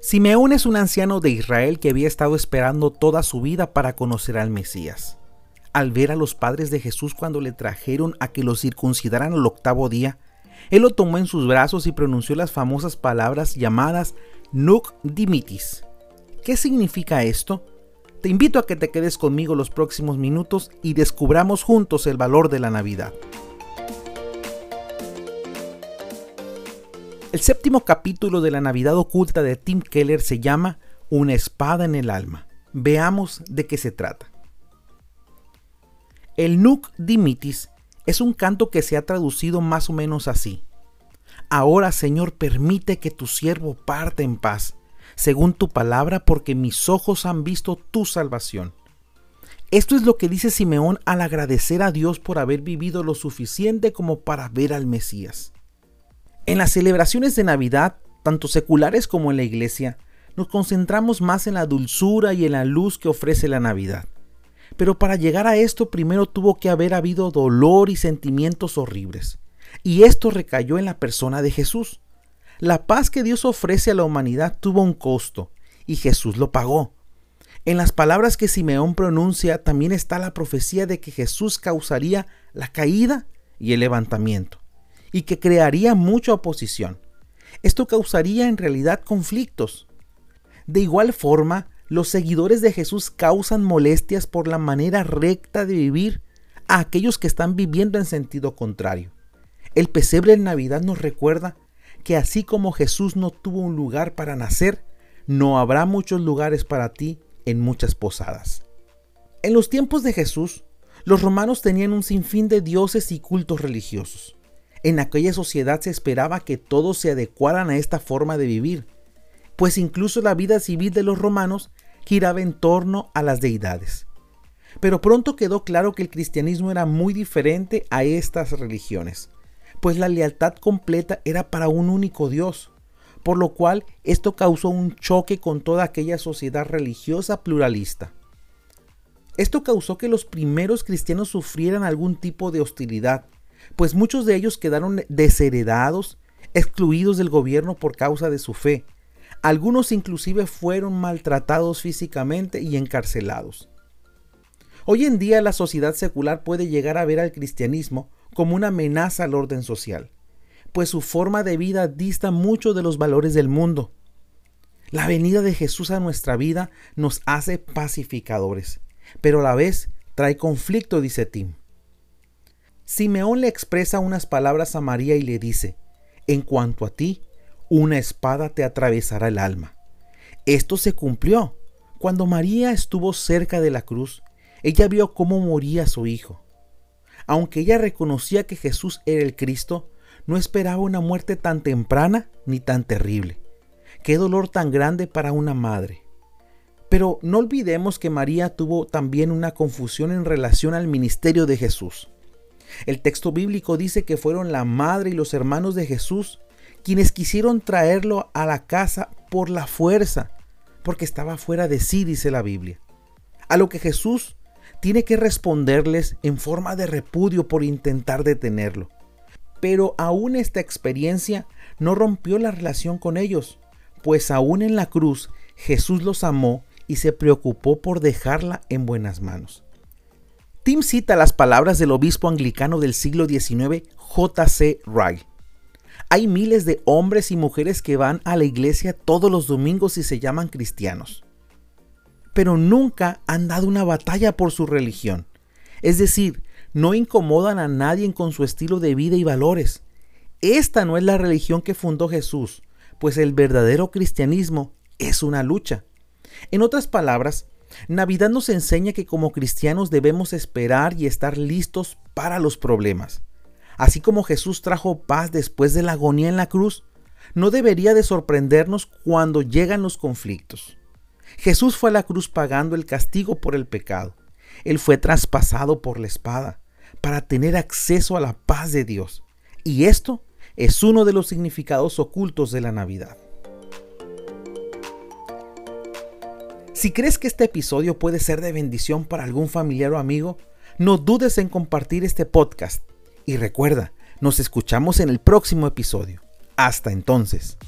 Simeón es un anciano de Israel que había estado esperando toda su vida para conocer al Mesías. Al ver a los padres de Jesús cuando le trajeron a que lo circuncidaran al octavo día, él lo tomó en sus brazos y pronunció las famosas palabras llamadas Nuc Dimitis. ¿Qué significa esto? Te invito a que te quedes conmigo los próximos minutos y descubramos juntos el valor de la Navidad. El séptimo capítulo de la Navidad oculta de Tim Keller se llama Una espada en el alma. Veamos de qué se trata. El Nunc Dimitis es un canto que se ha traducido más o menos así. Ahora, Señor, permite que tu siervo parte en paz, según tu palabra, porque mis ojos han visto tu salvación. Esto es lo que dice Simeón al agradecer a Dios por haber vivido lo suficiente como para ver al Mesías. En las celebraciones de Navidad, tanto seculares como en la iglesia, nos concentramos más en la dulzura y en la luz que ofrece la Navidad. Pero para llegar a esto primero tuvo que haber habido dolor y sentimientos horribles. Y esto recayó en la persona de Jesús. La paz que Dios ofrece a la humanidad tuvo un costo, y Jesús lo pagó. En las palabras que Simeón pronuncia también está la profecía de que Jesús causaría la caída y el levantamiento y que crearía mucha oposición. Esto causaría en realidad conflictos. De igual forma, los seguidores de Jesús causan molestias por la manera recta de vivir a aquellos que están viviendo en sentido contrario. El pesebre en Navidad nos recuerda que así como Jesús no tuvo un lugar para nacer, no habrá muchos lugares para ti en muchas posadas. En los tiempos de Jesús, los romanos tenían un sinfín de dioses y cultos religiosos. En aquella sociedad se esperaba que todos se adecuaran a esta forma de vivir, pues incluso la vida civil de los romanos giraba en torno a las deidades. Pero pronto quedó claro que el cristianismo era muy diferente a estas religiones, pues la lealtad completa era para un único Dios, por lo cual esto causó un choque con toda aquella sociedad religiosa pluralista. Esto causó que los primeros cristianos sufrieran algún tipo de hostilidad, pues muchos de ellos quedaron desheredados, excluidos del gobierno por causa de su fe. Algunos inclusive fueron maltratados físicamente y encarcelados. Hoy en día la sociedad secular puede llegar a ver al cristianismo como una amenaza al orden social, pues su forma de vida dista mucho de los valores del mundo. La venida de Jesús a nuestra vida nos hace pacificadores, pero a la vez trae conflicto, dice Tim. Simeón le expresa unas palabras a María y le dice, en cuanto a ti, una espada te atravesará el alma. Esto se cumplió. Cuando María estuvo cerca de la cruz, ella vio cómo moría su hijo. Aunque ella reconocía que Jesús era el Cristo, no esperaba una muerte tan temprana ni tan terrible. Qué dolor tan grande para una madre. Pero no olvidemos que María tuvo también una confusión en relación al ministerio de Jesús. El texto bíblico dice que fueron la madre y los hermanos de Jesús quienes quisieron traerlo a la casa por la fuerza, porque estaba fuera de sí, dice la Biblia. A lo que Jesús tiene que responderles en forma de repudio por intentar detenerlo. Pero aún esta experiencia no rompió la relación con ellos, pues aún en la cruz Jesús los amó y se preocupó por dejarla en buenas manos. Tim cita las palabras del obispo anglicano del siglo XIX, J.C. Wright. Hay miles de hombres y mujeres que van a la iglesia todos los domingos y se llaman cristianos, pero nunca han dado una batalla por su religión. Es decir, no incomodan a nadie con su estilo de vida y valores. Esta no es la religión que fundó Jesús, pues el verdadero cristianismo es una lucha. En otras palabras, Navidad nos enseña que como cristianos debemos esperar y estar listos para los problemas. Así como Jesús trajo paz después de la agonía en la cruz, no debería de sorprendernos cuando llegan los conflictos. Jesús fue a la cruz pagando el castigo por el pecado. Él fue traspasado por la espada para tener acceso a la paz de Dios. Y esto es uno de los significados ocultos de la Navidad. Si crees que este episodio puede ser de bendición para algún familiar o amigo, no dudes en compartir este podcast. Y recuerda, nos escuchamos en el próximo episodio. Hasta entonces.